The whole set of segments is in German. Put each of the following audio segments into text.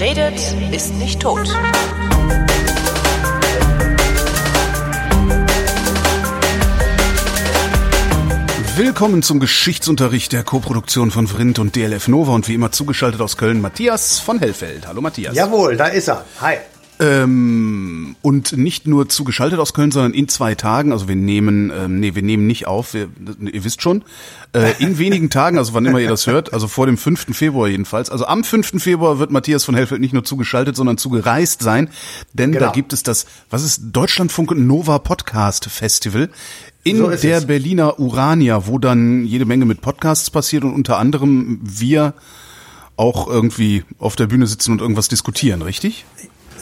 Wer redet, ist nicht tot. Willkommen zum Geschichtsunterricht der Koproduktion von Vrindt und DLF Nova und wie immer zugeschaltet aus Köln Matthias von Hellfeld. Hallo Matthias. Jawohl, da ist er. Hi. Ähm, und nicht nur zugeschaltet aus Köln, sondern in zwei Tagen. Also wir nehmen, ähm, nee, wir nehmen nicht auf. Wir, ihr wisst schon, äh, in wenigen Tagen, also wann immer ihr das hört, also vor dem 5. Februar jedenfalls. Also am 5. Februar wird Matthias von Hellfeld nicht nur zugeschaltet, sondern zugereist sein, denn Genau. da gibt es das, was ist Deutschlandfunk Nova Podcast Festival. In So der es. Berliner Urania, wo dann jede Menge mit Podcasts passiert und unter anderem wir auch irgendwie auf der Bühne sitzen und irgendwas diskutieren, richtig?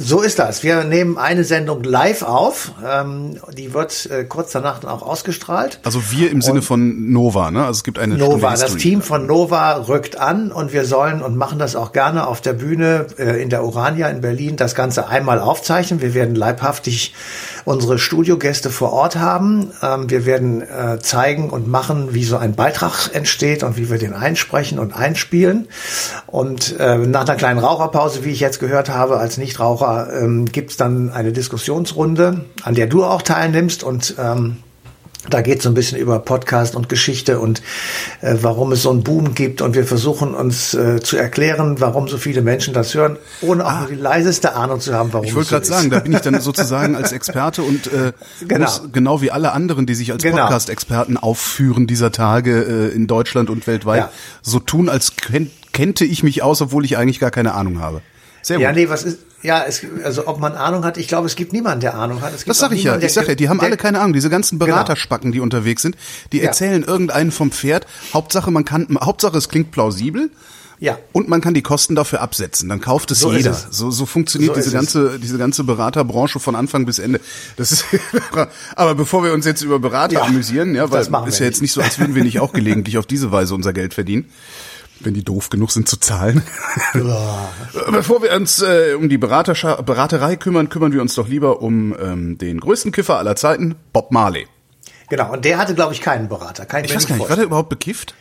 So ist das. Wir nehmen eine Sendung live auf. Ähm, die wird äh, kurz danach dann auch ausgestrahlt. Also wir im Sinne von Nova, ne? Also es gibt eine Nova, das. Team von Nova rückt an und wir sollen und machen das auch gerne auf der Bühne äh, in der Urania in Berlin das Ganze einmal aufzeichnen. Wir werden leibhaftig unsere Studiogäste vor Ort haben. Ähm, wir werden äh, zeigen und machen, wie so ein Beitrag entsteht und wie wir den einsprechen und einspielen. Und äh, nach einer kleinen Raucherpause, wie ich jetzt gehört habe, als Nichtraucher, ähm, gibt's dann eine Diskussionsrunde, an der du auch teilnimmst und ähm, da geht so ein bisschen über Podcast und Geschichte und äh, warum es so einen Boom gibt. Und wir versuchen uns äh, zu erklären, warum so viele Menschen das hören, ohne auch nur die leiseste Ahnung zu haben, warum Ah. Ich wollte es so gerade sagen, da bin ich dann sozusagen als Experte und äh, Genau. muss genau wie alle anderen, die sich als Genau. Podcast-Experten aufführen dieser Tage äh, in Deutschland und weltweit, Ja. so tun, als kenn kennte ich mich aus, obwohl ich eigentlich gar keine Ahnung habe. Sehr Ja, gut. nee, was ist, ja, es, also ob man Ahnung hat, ich glaube, es gibt niemanden, der Ahnung hat. Es Das sag auch ich ja. Ich sag ja, die haben alle keine Ahnung. Diese ganzen Beraterspacken, die unterwegs sind, die Ja. erzählen irgendeinen vom Pferd. Hauptsache, man kann, Hauptsache, es klingt plausibel. Ja. Und man kann die Kosten dafür absetzen. Dann kauft es So jeder. es. So, so funktioniert So diese ist es. ganze, diese ganze Beraterbranche von Anfang bis Ende. Das ist, aber bevor wir uns jetzt über Berater Ja, amüsieren, ja, weil machen ist ja jetzt nicht so, als würden wir nicht auch gelegentlich auf diese Weise unser Geld verdienen. Wenn die doof genug sind zu zahlen. Bevor wir uns äh, um die Beraterscha Beraterei kümmern, kümmern wir uns doch lieber um ähm, den größten Kiffer aller Zeiten, Bob Marley. Genau, und der hatte, glaube ich, keinen Berater. Kann Ich mir weiß gar nicht, war vorstellen. der überhaupt bekifft?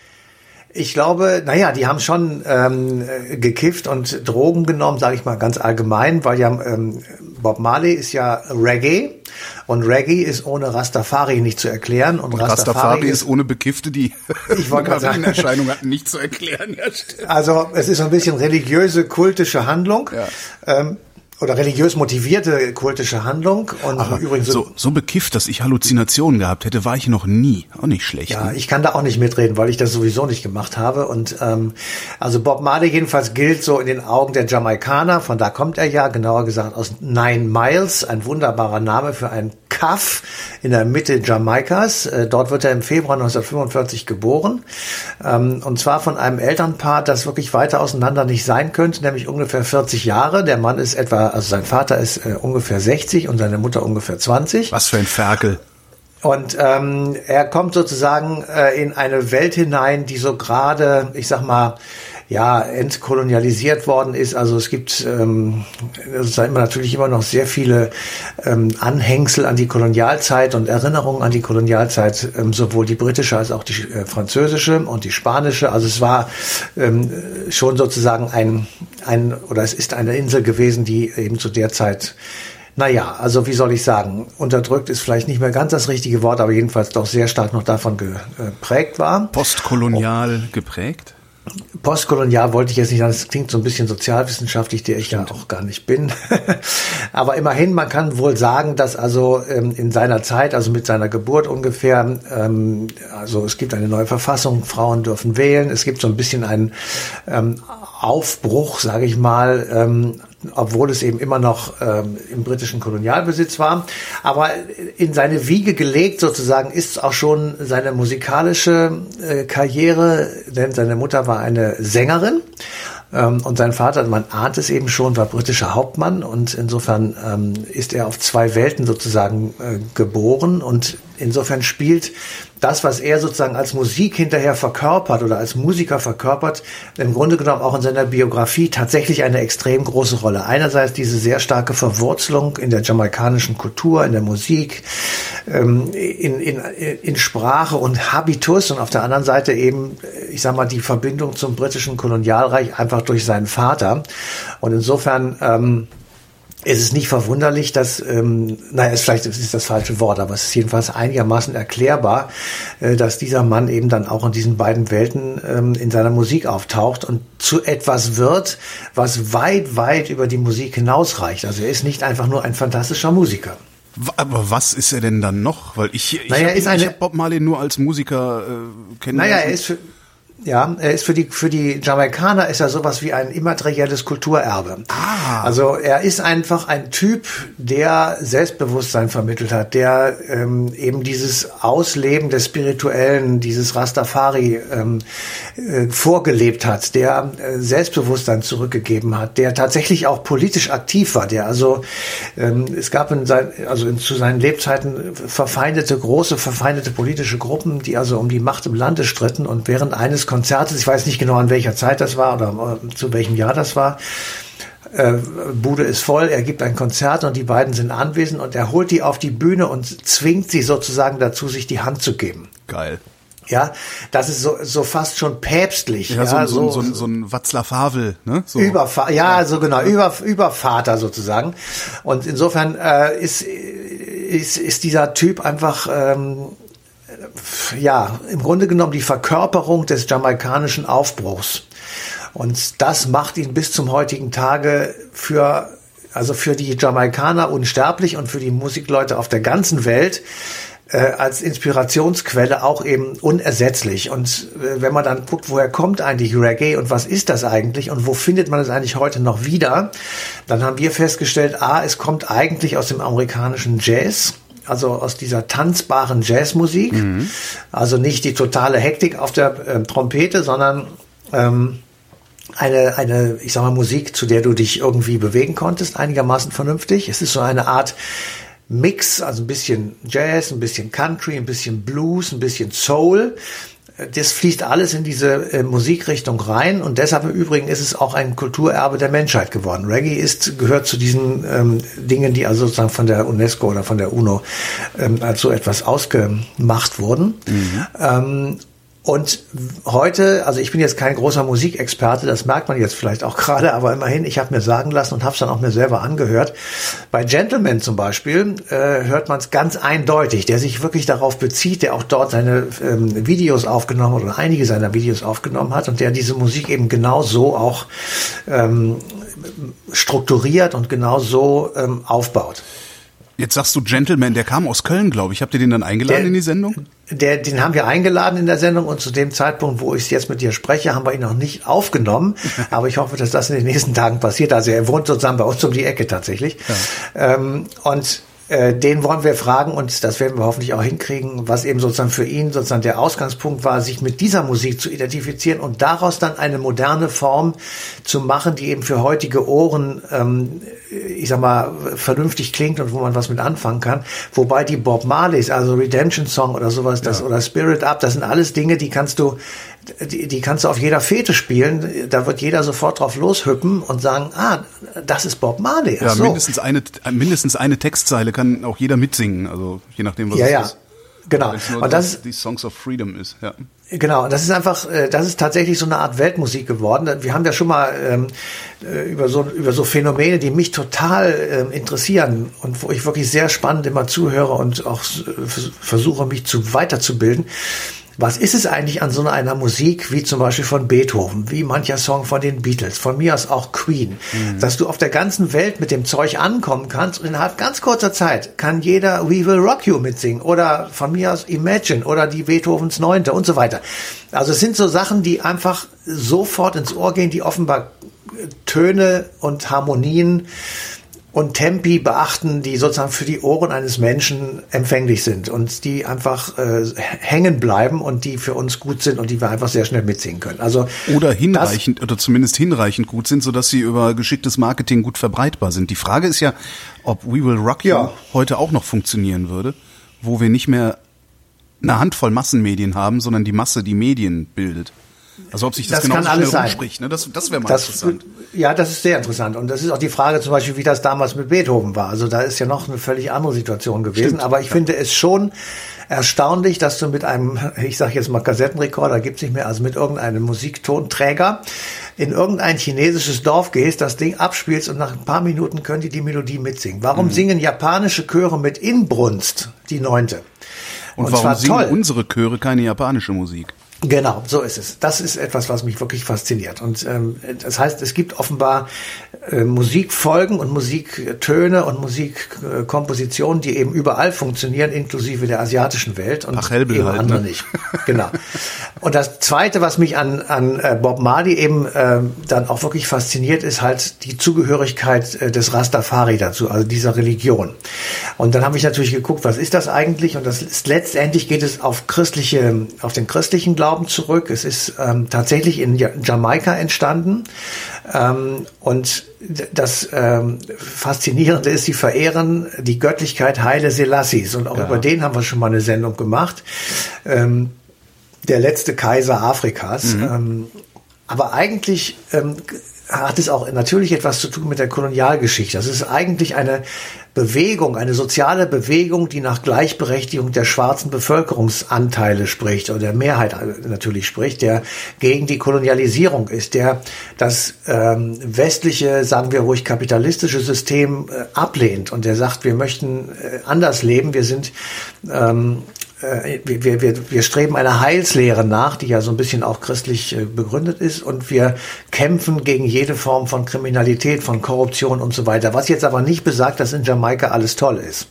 Ich glaube, naja, die haben schon ähm, äh, gekifft und Drogen genommen, sage ich mal ganz allgemein, weil ja ähm, Bob Marley ist ja Reggae und Reggae ist ohne Rastafari nicht zu erklären und, Und Rastafari ist ohne Bekiffte, die Ich. Erscheinung hatten, nicht zu erklären. Ja. Also es ist so ein bisschen religiöse, kultische Handlung. Ja. Ähm, oder religiös motivierte kultische Handlung. Und Aber übrigens so, so bekifft, dass ich Halluzinationen gehabt hätte, war ich noch nie. Auch nicht schlecht. Ja, ne? ich kann da auch nicht mitreden, weil ich das sowieso nicht gemacht habe. Und ähm, also Bob Marley jedenfalls gilt so in den Augen der Jamaikaner, von da kommt er ja, genauer gesagt aus Nine Miles, ein wunderbarer Name für ein Kaff in der Mitte Jamaikas. Äh, dort wird er im Februar 1945 geboren. Ähm, und zwar von einem Elternpaar, das wirklich weiter auseinander nicht sein könnte, nämlich ungefähr 40 Jahre. Der Mann ist etwa, also sein Vater ist äh, ungefähr 60 und seine Mutter ungefähr 20. Was für ein Ferkel. Und ähm, er kommt sozusagen äh, in eine Welt hinein, die so gerade, ich sag mal, ja, entkolonialisiert worden ist. Also es gibt ähm, immer natürlich immer noch sehr viele ähm, Anhängsel an die Kolonialzeit und Erinnerungen an die Kolonialzeit, ähm, sowohl die britische als auch die äh, französische und die spanische. Also es war ähm, schon sozusagen ein, ein, oder es ist eine Insel gewesen, die eben zu der Zeit naja, also wie soll ich sagen, unterdrückt ist vielleicht nicht mehr ganz das richtige Wort, aber jedenfalls doch sehr stark noch davon geprägt war. Postkolonial geprägt? Postkolonial wollte ich jetzt nicht sagen, das klingt so ein bisschen sozialwissenschaftlich, der ich ja auch gar nicht bin. Aber immerhin, man kann wohl sagen, dass also ähm, in seiner Zeit, also mit seiner Geburt ungefähr, ähm, also es gibt eine neue Verfassung, Frauen dürfen wählen, es gibt so ein bisschen einen ähm, Aufbruch, sage ich mal, ähm, obwohl es eben immer noch ähm, im britischen Kolonialbesitz war. Aber in seine Wiege gelegt sozusagen ist auch schon seine musikalische äh, Karriere, denn seine Mutter war eine Sängerin ähm, und sein Vater, man ahnt es eben schon, war britischer Hauptmann und insofern ähm, ist er auf zwei Welten sozusagen äh, geboren und insofern spielt das, was er sozusagen als Musik hinterher verkörpert oder als Musiker verkörpert, im Grunde genommen auch in seiner Biografie tatsächlich eine extrem große Rolle. Einerseits diese sehr starke Verwurzelung in der jamaikanischen Kultur, in der Musik, ähm, in, in, in Sprache und Habitus und auf der anderen Seite eben, ich sag mal, die Verbindung zum britischen Kolonialreich einfach durch seinen Vater. Und insofern ähm, es ist nicht verwunderlich, dass, ähm, naja, ist vielleicht ist das falsche Wort, aber es ist jedenfalls einigermaßen erklärbar, äh, dass dieser Mann eben dann auch in diesen beiden Welten ähm, in seiner Musik auftaucht und zu etwas wird, was weit, weit über die Musik hinausreicht. Also er ist nicht einfach nur ein fantastischer Musiker. Aber was ist er denn dann noch? Weil ich, ich naja, habe hab Bob Marley nur als Musiker äh, kennengelernt. Naja, er ist für, ja, er ist für die, für die Jamaikaner ist er sowas wie ein immaterielles Kulturerbe. Ah. Also er ist einfach ein Typ, der Selbstbewusstsein vermittelt hat, der ähm, eben dieses Ausleben des Spirituellen, dieses Rastafari ähm, äh, vorgelebt hat, der äh, Selbstbewusstsein zurückgegeben hat, der tatsächlich auch politisch aktiv war, der also ähm, es gab in sein, also in, zu seinen Lebzeiten verfeindete, große verfeindete politische Gruppen, die also um die Macht im Lande stritten und während eines Konzertes, ich weiß nicht genau an welcher Zeit das war oder äh, zu welchem Jahr das war, äh, Bude ist voll, er gibt ein Konzert und die beiden sind anwesend und er holt die auf die Bühne und zwingt sie sozusagen dazu, sich die Hand zu geben. Geil. Ja, das ist so, so fast schon päpstlich. Ja, ja so, so, so, so ein Watzlaw Havel, ne? So. Überfa ja, so genau, über, Übervater sozusagen. Und insofern äh, ist, ist, ist dieser Typ einfach ähm, ja, im Grunde genommen die Verkörperung des jamaikanischen Aufbruchs. Und das macht ihn bis zum heutigen Tage für, also für die Jamaikaner unsterblich und für die Musikleute auf der ganzen Welt äh, als Inspirationsquelle auch eben unersetzlich. Und äh, wenn man dann guckt, woher kommt eigentlich Reggae und was ist das eigentlich und wo findet man es eigentlich heute noch wieder, dann haben wir festgestellt, a, es kommt eigentlich aus dem amerikanischen Jazz also aus dieser tanzbaren Jazzmusik. Mhm. Also nicht die totale Hektik auf der äh, Trompete, sondern ähm, eine, eine, ich sag mal, Musik, zu der du dich irgendwie bewegen konntest, einigermaßen vernünftig. Es ist so eine Art Mix, also ein bisschen Jazz, ein bisschen Country, ein bisschen Blues, ein bisschen Soul das fließt alles in diese äh, Musikrichtung rein und deshalb im Übrigen ist es auch ein Kulturerbe der Menschheit geworden. Reggae ist, gehört zu diesen ähm, Dingen, die also sozusagen von der UNESCO oder von der UNO ähm, als so etwas ausgemacht wurden. Mhm. Ähm, und heute, also ich bin jetzt kein großer Musikexperte, das merkt man jetzt vielleicht auch gerade, aber immerhin, ich habe mir sagen lassen und habe es dann auch mir selber angehört. Bei Gentleman zum Beispiel äh, hört man es ganz eindeutig, der sich wirklich darauf bezieht, der auch dort seine ähm, Videos aufgenommen hat oder einige seiner Videos aufgenommen hat und der diese Musik eben genau so auch ähm, strukturiert und genau so ähm, aufbaut. Jetzt sagst du Gentleman, der kam aus Köln, glaube ich. Habt ihr den dann eingeladen der, in die Sendung? Der, den haben wir eingeladen in der Sendung und zu dem Zeitpunkt, wo ich jetzt mit dir spreche, haben wir ihn noch nicht aufgenommen. Aber ich hoffe, dass das in den nächsten Tagen passiert. Also er wohnt sozusagen bei uns um die Ecke tatsächlich. Ja. Ähm, und äh, den wollen wir fragen und das werden wir hoffentlich auch hinkriegen, was eben sozusagen für ihn sozusagen der Ausgangspunkt war, sich mit dieser Musik zu identifizieren und daraus dann eine moderne Form zu machen, die eben für heutige Ohren, ähm, ich sag mal, vernünftig klingt und wo man was mit anfangen kann. Wobei die Bob Marleys, also Redemption Song oder sowas, das, ja. oder Spirit Up, das sind alles Dinge, die kannst du die, die kannst du auf jeder Fete spielen. Da wird jeder sofort drauf loshüppen und sagen, ah, das ist Bob Marley. Ja, so. mindestens eine, mindestens eine Textzeile kann auch jeder mitsingen. Also je nachdem, was ja, es ja. ist. Genau. Und das ist die Songs of Freedom ist, ja. Genau, das ist einfach, äh, das ist tatsächlich so eine Art Weltmusik geworden. Wir haben ja schon mal ähm, äh, über so über so Phänomene, die mich total ähm, interessieren und wo ich wirklich sehr spannend immer zuhöre und auch versuche mich zu weiterzubilden was ist es eigentlich an so einer Musik wie zum Beispiel von Beethoven, wie mancher Song von den Beatles, von mir aus auch Queen, mhm. dass du auf der ganzen Welt mit dem Zeug ankommen kannst und innerhalb ganz kurzer Zeit kann jeder We Will Rock You mitsingen oder von mir aus Imagine oder die Beethovens Neunte und so weiter. Also es sind so Sachen, die einfach sofort ins Ohr gehen, die offenbar Töne und Harmonien und Tempi beachten, die sozusagen für die Ohren eines Menschen empfänglich sind und die einfach äh, hängen bleiben und die für uns gut sind und die wir einfach sehr schnell mitsingen können. Also oder hinreichend oder zumindest hinreichend gut sind, sodass sie über geschicktes Marketing gut verbreitbar sind. Die Frage ist ja, ob We Will Rock You ja. heute auch noch funktionieren würde, wo wir nicht mehr eine Handvoll Massenmedien haben, sondern die Masse, die Medien bildet. Also ob sich das, Das genau alles rumspricht, ne? Das, das wäre mal Das, interessant. ja, das ist sehr interessant. Und das ist auch die Frage zum Beispiel, wie das damals mit Beethoven war. Also da ist ja noch eine völlig andere Situation gewesen. Stimmt, Aber ich finde es schon erstaunlich, dass du mit einem, ich sage jetzt mal Kassettenrekorder, gibt's nicht mehr, also mit irgendeinem Musiktonträger in irgendein chinesisches Dorf gehst, das Ding abspielst und nach ein paar Minuten können die die Melodie mitsingen. Mhm. Warum singen japanische Chöre mit Inbrunst die neunte? Und, zwar warum singen toll. unsere Chöre keine japanische Musik? Genau, so ist es. Das ist etwas, was mich wirklich fasziniert. Und ähm, das heißt, es gibt offenbar Musikfolgen und Musiktöne und Musikkompositionen, die eben überall funktionieren, inklusive der asiatischen Welt und Pachelbel eben halt, andere ne? nicht. Genau. Und das Zweite, was mich an, an äh, Bob Marley eben ähm, dann auch wirklich fasziniert, ist halt die Zugehörigkeit äh, des Rastafari dazu, also dieser Religion. Und dann habe ich natürlich geguckt, was ist das eigentlich? Und das ist letztendlich geht es auf christliche, auf den christlichen Glauben zurück. Es ist ähm, tatsächlich in Ja- Jamaika entstanden. Ähm, und das ähm, Faszinierende ist, sie verehren die Göttlichkeit Heile Selassies. Und auch Ja. über den haben wir schon mal eine Sendung gemacht. Ähm, der letzte Kaiser Afrikas. Ähm, aber eigentlich hat es auch natürlich etwas zu tun mit der Kolonialgeschichte. Das ist eigentlich eine Bewegung, eine soziale Bewegung, die nach Gleichberechtigung der schwarzen Bevölkerungsanteile spricht oder der Mehrheit natürlich spricht, der gegen die Kolonialisierung ist, der das ähm, westliche, sagen wir ruhig kapitalistische System äh, ablehnt und der sagt, wir möchten äh, anders leben, wir sind ähm, äh, wir, wir, wir, wir streben einer Heilslehre nach, die ja so ein bisschen auch christlich äh, begründet ist und wir kämpfen gegen jede Form von Kriminalität, von Korruption und so weiter. Was jetzt aber nicht besagt, dass in Jamaika alles toll ist.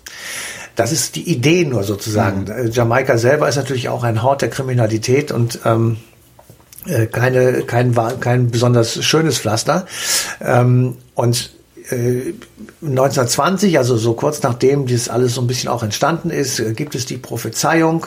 Das ist die Idee nur sozusagen. Äh, Jamaika selber ist natürlich auch ein Hort der Kriminalität und ähm, äh, keine, kein, kein besonders schönes Pflaster. Ähm, und äh, 1920, also so kurz nachdem das alles so ein bisschen auch entstanden ist, äh, gibt es die Prophezeiung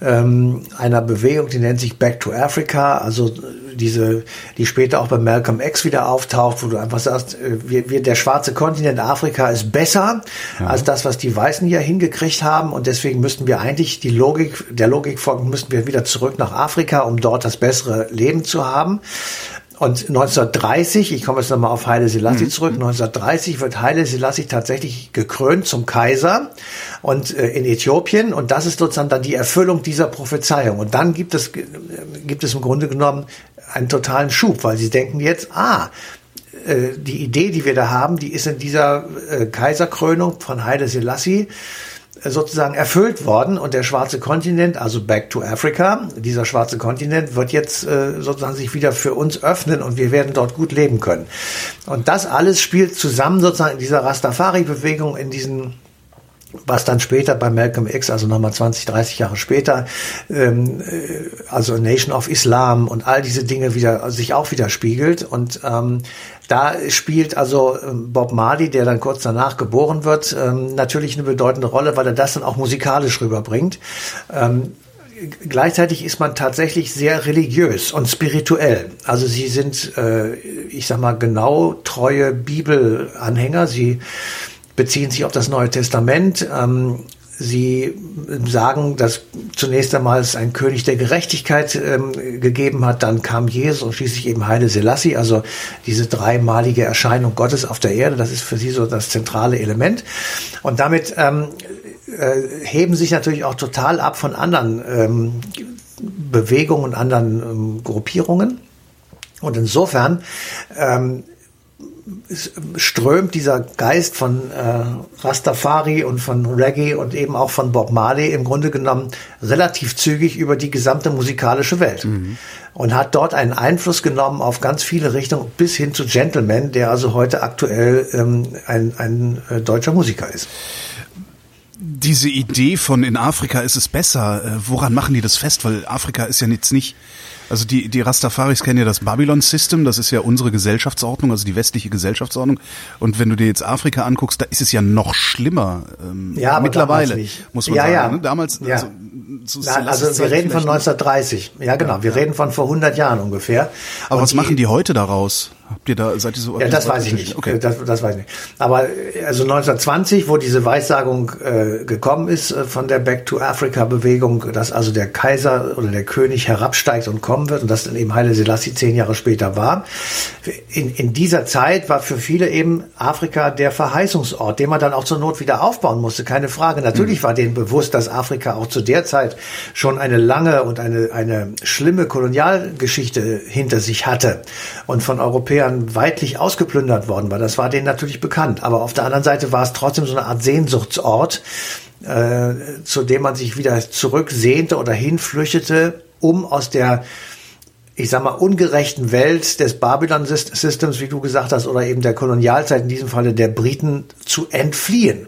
ähm, einer Bewegung, die nennt sich Back to Africa, also äh, diese, die später auch bei Malcolm X wieder auftaucht, wo du einfach sagst, äh, wir, wir, der schwarze Kontinent Afrika ist besser als das, was die Weißen hier hingekriegt haben und deswegen müssten wir eigentlich die Logik, der Logik folgen, müssten wir wieder zurück nach Afrika, um dort das bessere Leben zu haben. Und 1930, ich komme jetzt nochmal auf Haile Selassie zurück, 1930 wird Haile Selassie tatsächlich gekrönt zum Kaiser und äh, in Äthiopien und das ist sozusagen dann die Erfüllung dieser Prophezeiung. Und dann gibt es, äh, gibt es im Grunde genommen einen totalen Schub, weil sie denken jetzt, ah, äh, die Idee, die wir da haben, die ist in dieser äh, Kaiserkrönung von Haile Selassie sozusagen erfüllt worden und der schwarze Kontinent, also Back to Africa, dieser schwarze Kontinent wird jetzt äh, sozusagen sich wieder für uns öffnen und wir werden dort gut leben können. Und das alles spielt zusammen sozusagen in dieser Rastafari-Bewegung, in diesen was dann später bei Malcolm X, also nochmal 20, 30 Jahre später, ähm, äh, also Nation of Islam und all diese Dinge wieder sich auch widerspiegelt. Und ähm, da spielt also ähm, Bob Marley, der dann kurz danach geboren wird, ähm, natürlich eine bedeutende Rolle, weil er das dann auch musikalisch rüberbringt. Ähm, gleichzeitig ist man tatsächlich sehr religiös und spirituell. Also sie sind, äh, ich sag mal, genau treue Bibelanhänger. Sie beziehen sich auf das Neue Testament. Ähm, Sie sagen, dass zunächst einmal es einen König der Gerechtigkeit ähm, gegeben hat, dann kam Jesus und schließlich eben Heile Selassie, also diese dreimalige Erscheinung Gottes auf der Erde, das ist für sie so das zentrale Element. Und damit ähm, äh, heben sich natürlich auch total ab von anderen ähm, Bewegungen und anderen ähm, Gruppierungen. Und insofern ähm, strömt dieser Geist von äh, Rastafari und von Reggae und eben auch von Bob Marley im Grunde genommen relativ zügig über die gesamte musikalische Welt und hat dort einen Einfluss genommen auf ganz viele Richtungen bis hin zu Gentleman, der also heute aktuell ähm, ein, ein äh, deutscher Musiker ist. Diese Idee von in Afrika ist es besser, äh, woran machen die das fest? Weil Afrika ist ja jetzt nicht, also die, die Rastafaris kennen ja das Babylon System, das ist ja unsere Gesellschaftsordnung, also die westliche Gesellschaftsordnung. Und wenn du dir jetzt Afrika anguckst, da ist es ja noch schlimmer. Ähm, Ja, aber mittlerweile, muss man Ja, sagen. ja. Ne? Damals, Ja. also, Nein, Selassie also wir reden von vielleicht nicht. 1930. Ja, genau. wir reden von vor 100 Jahren ungefähr. Aber Und was machen die heute daraus? Habt ihr da, seid ihr so? Ja, das weiß ich nicht. Okay. Das, das weiß ich nicht. Aber also 1920, wo diese Weissagung äh, gekommen ist äh, von der Back to Africa Bewegung, dass also der Kaiser oder der König herabsteigt und kommen wird und das dann eben Haile Selassie zehn Jahre später war. In, in dieser Zeit war für viele eben Afrika der Verheißungsort, den man dann auch zur Not wieder aufbauen musste, keine Frage. Natürlich mhm. war denen bewusst, dass Afrika auch zu der Zeit schon eine lange und eine, eine schlimme Kolonialgeschichte hinter sich hatte und von Europäern Europäern weitlich ausgeplündert worden war. Das war denen natürlich bekannt. Aber auf der anderen Seite war es trotzdem so eine Art Sehnsuchtsort, äh, zu dem man sich wieder zurücksehnte oder hinflüchtete, um aus der ich sag mal, ungerechten Welt des Babylon-Systems, wie du gesagt hast, oder eben der Kolonialzeit, in diesem Falle der Briten, zu entfliehen.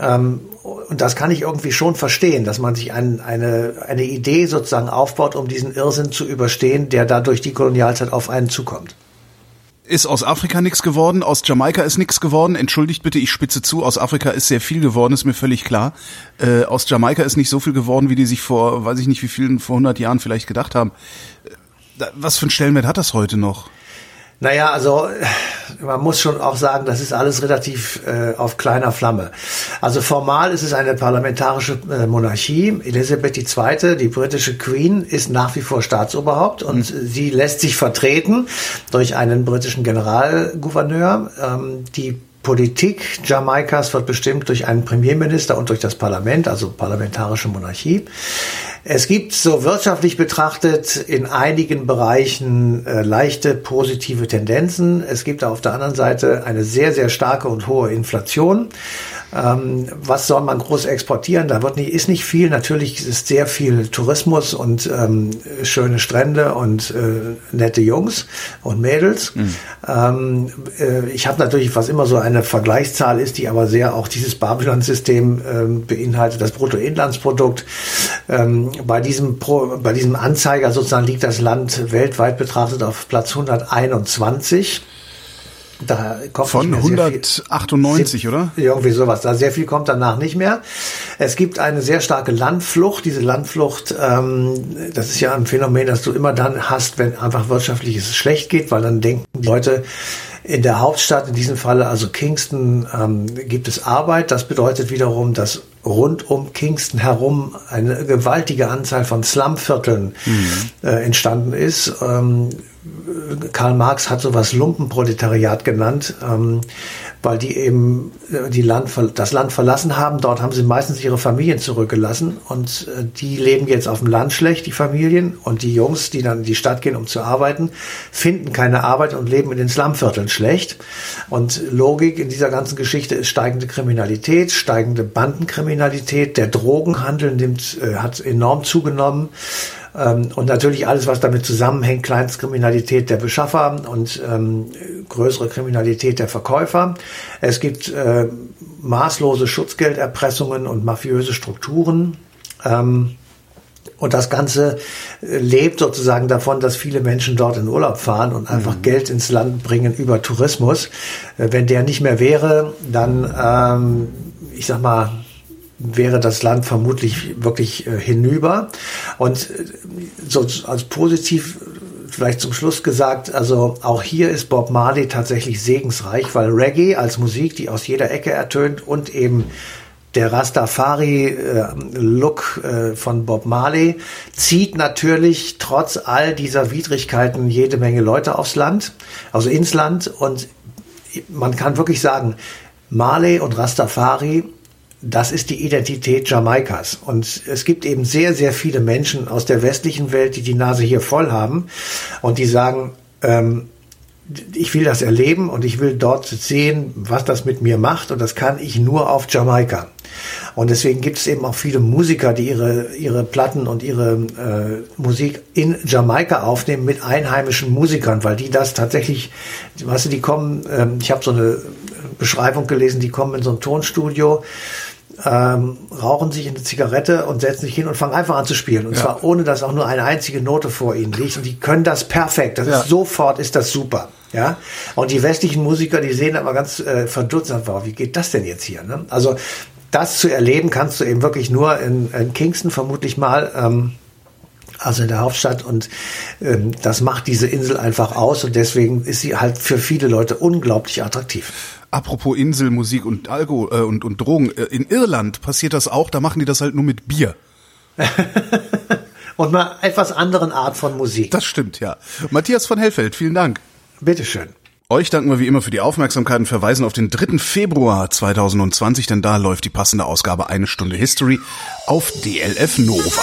Ähm, und das kann ich irgendwie schon verstehen, dass man sich ein, eine, eine Idee sozusagen aufbaut, um diesen Irrsinn zu überstehen, der da durch die Kolonialzeit auf einen zukommt ist aus Afrika nichts geworden, aus Jamaika ist nichts geworden. Entschuldigt bitte, ich spitze zu, aus Afrika ist sehr viel geworden, ist mir völlig klar. Äh, aus Jamaika ist nicht so viel geworden, wie die sich vor, weiß ich nicht wie vielen, vor 100 Jahren vielleicht gedacht haben. Äh, was für einen Stellenwert hat das heute noch? Naja, also man muss schon auch sagen, das ist alles relativ äh, auf kleiner Flamme. Also formal ist es eine parlamentarische äh, Monarchie. Elisabeth II., die britische Queen, ist nach wie vor Staatsoberhaupt und mhm. sie lässt sich vertreten durch einen britischen Generalgouverneur. Ähm, die Politik Jamaikas wird bestimmt durch einen Premierminister und durch das Parlament, also parlamentarische Monarchie. Es gibt so wirtschaftlich betrachtet in einigen Bereichen äh, leichte positive Tendenzen. Es gibt auf der anderen Seite eine sehr, sehr starke und hohe Inflation. Ähm, was soll man groß exportieren? Da wird nicht, ist nicht viel. Natürlich ist sehr viel Tourismus und ähm, schöne Strände und äh, nette Jungs und Mädels. Mhm. Ähm, äh, ich habe natürlich, was immer so eine Vergleichszahl ist, die aber sehr auch dieses Babylon-System ähm, beinhaltet, das Bruttoinlandsprodukt. Ähm, bei diesem Pro, bei diesem Anzeiger sozusagen liegt das Land weltweit betrachtet auf Platz 121. Da kommt Von 198, viel, oder? Irgendwie sowas. Da sehr viel kommt danach nicht mehr. Es gibt eine sehr starke Landflucht. Diese Landflucht, ähm, das ist ja ein Phänomen, das du immer dann hast, wenn einfach wirtschaftliches schlecht geht, weil dann denken die Leute, in der Hauptstadt, in diesem Falle also Kingston, ähm, gibt es Arbeit. Das bedeutet wiederum, dass rund um Kingston herum eine gewaltige Anzahl von Slumvierteln mhm. äh, entstanden ist. Ähm, Karl Marx hat sowas Lumpenproletariat genannt, ähm, weil die eben äh, die Land, das Land verlassen haben. Dort haben sie meistens ihre Familien zurückgelassen und äh, die leben jetzt auf dem Land schlecht, die Familien. Und die Jungs, die dann in die Stadt gehen, um zu arbeiten, finden keine Arbeit und leben in den Slumvierteln schlecht. Und Logik in dieser ganzen Geschichte ist steigende Kriminalität, steigende Bandenkriminalität. Der Drogenhandel nimmt, äh, hat enorm zugenommen. Ähm, und natürlich alles, was damit zusammenhängt, Kleinstkriminalität der Beschaffer und ähm, größere Kriminalität der Verkäufer. Es gibt äh, maßlose Schutzgelderpressungen und mafiöse Strukturen. Ähm, und das Ganze äh, lebt sozusagen davon, dass viele Menschen dort in Urlaub fahren und einfach mhm. Geld ins Land bringen über Tourismus. Äh, wenn der nicht mehr wäre, dann, ähm, ich sag mal, wäre das Land vermutlich wirklich äh, hinüber. Und äh, so als positiv vielleicht zum Schluss gesagt, also auch hier ist Bob Marley tatsächlich segensreich, weil Reggae als Musik, die aus jeder Ecke ertönt und eben der Rastafari-Look äh, von Bob Marley zieht natürlich trotz all dieser Widrigkeiten jede Menge Leute aufs Land, also ins Land. Und man kann wirklich sagen, Marley und Rastafari das ist die Identität Jamaikas. Und es gibt eben sehr, sehr viele Menschen aus der westlichen Welt, die die Nase hier voll haben und die sagen, ähm, ich will das erleben und ich will dort sehen, was das mit mir macht und das kann ich nur auf Jamaika. Und deswegen gibt es eben auch viele Musiker, die ihre, ihre Platten und ihre äh, Musik in Jamaika aufnehmen mit einheimischen Musikern, weil die das tatsächlich, weißt du, die kommen, ähm, ich habe so eine Beschreibung gelesen, die kommen in so ein Tonstudio ähm, rauchen sich eine Zigarette und setzen sich hin und fangen einfach an zu spielen. Und ja. zwar ohne, dass auch nur eine einzige Note vor ihnen liegt. Und die können das perfekt. Das ja. ist sofort ist das super. Ja. Und die westlichen Musiker, die sehen aber ganz äh, verdutzt, wow, wie geht das denn jetzt hier? Ne? Also das zu erleben kannst du eben wirklich nur in, in Kingston vermutlich mal. Ähm, also in der Hauptstadt. Und ähm, das macht diese Insel einfach aus und deswegen ist sie halt für viele Leute unglaublich attraktiv. Apropos Insel, Musik und Alkohol äh, und, und Drogen. Äh, in Irland passiert das auch, da machen die das halt nur mit Bier. und mal etwas anderen Art von Musik. Das stimmt, ja. Matthias von Hellfeld, vielen Dank. Bitteschön. Euch danken wir wie immer für die Aufmerksamkeit und verweisen auf den 3. Februar 2020, denn da läuft die passende Ausgabe Eine Stunde History auf DLF Nova.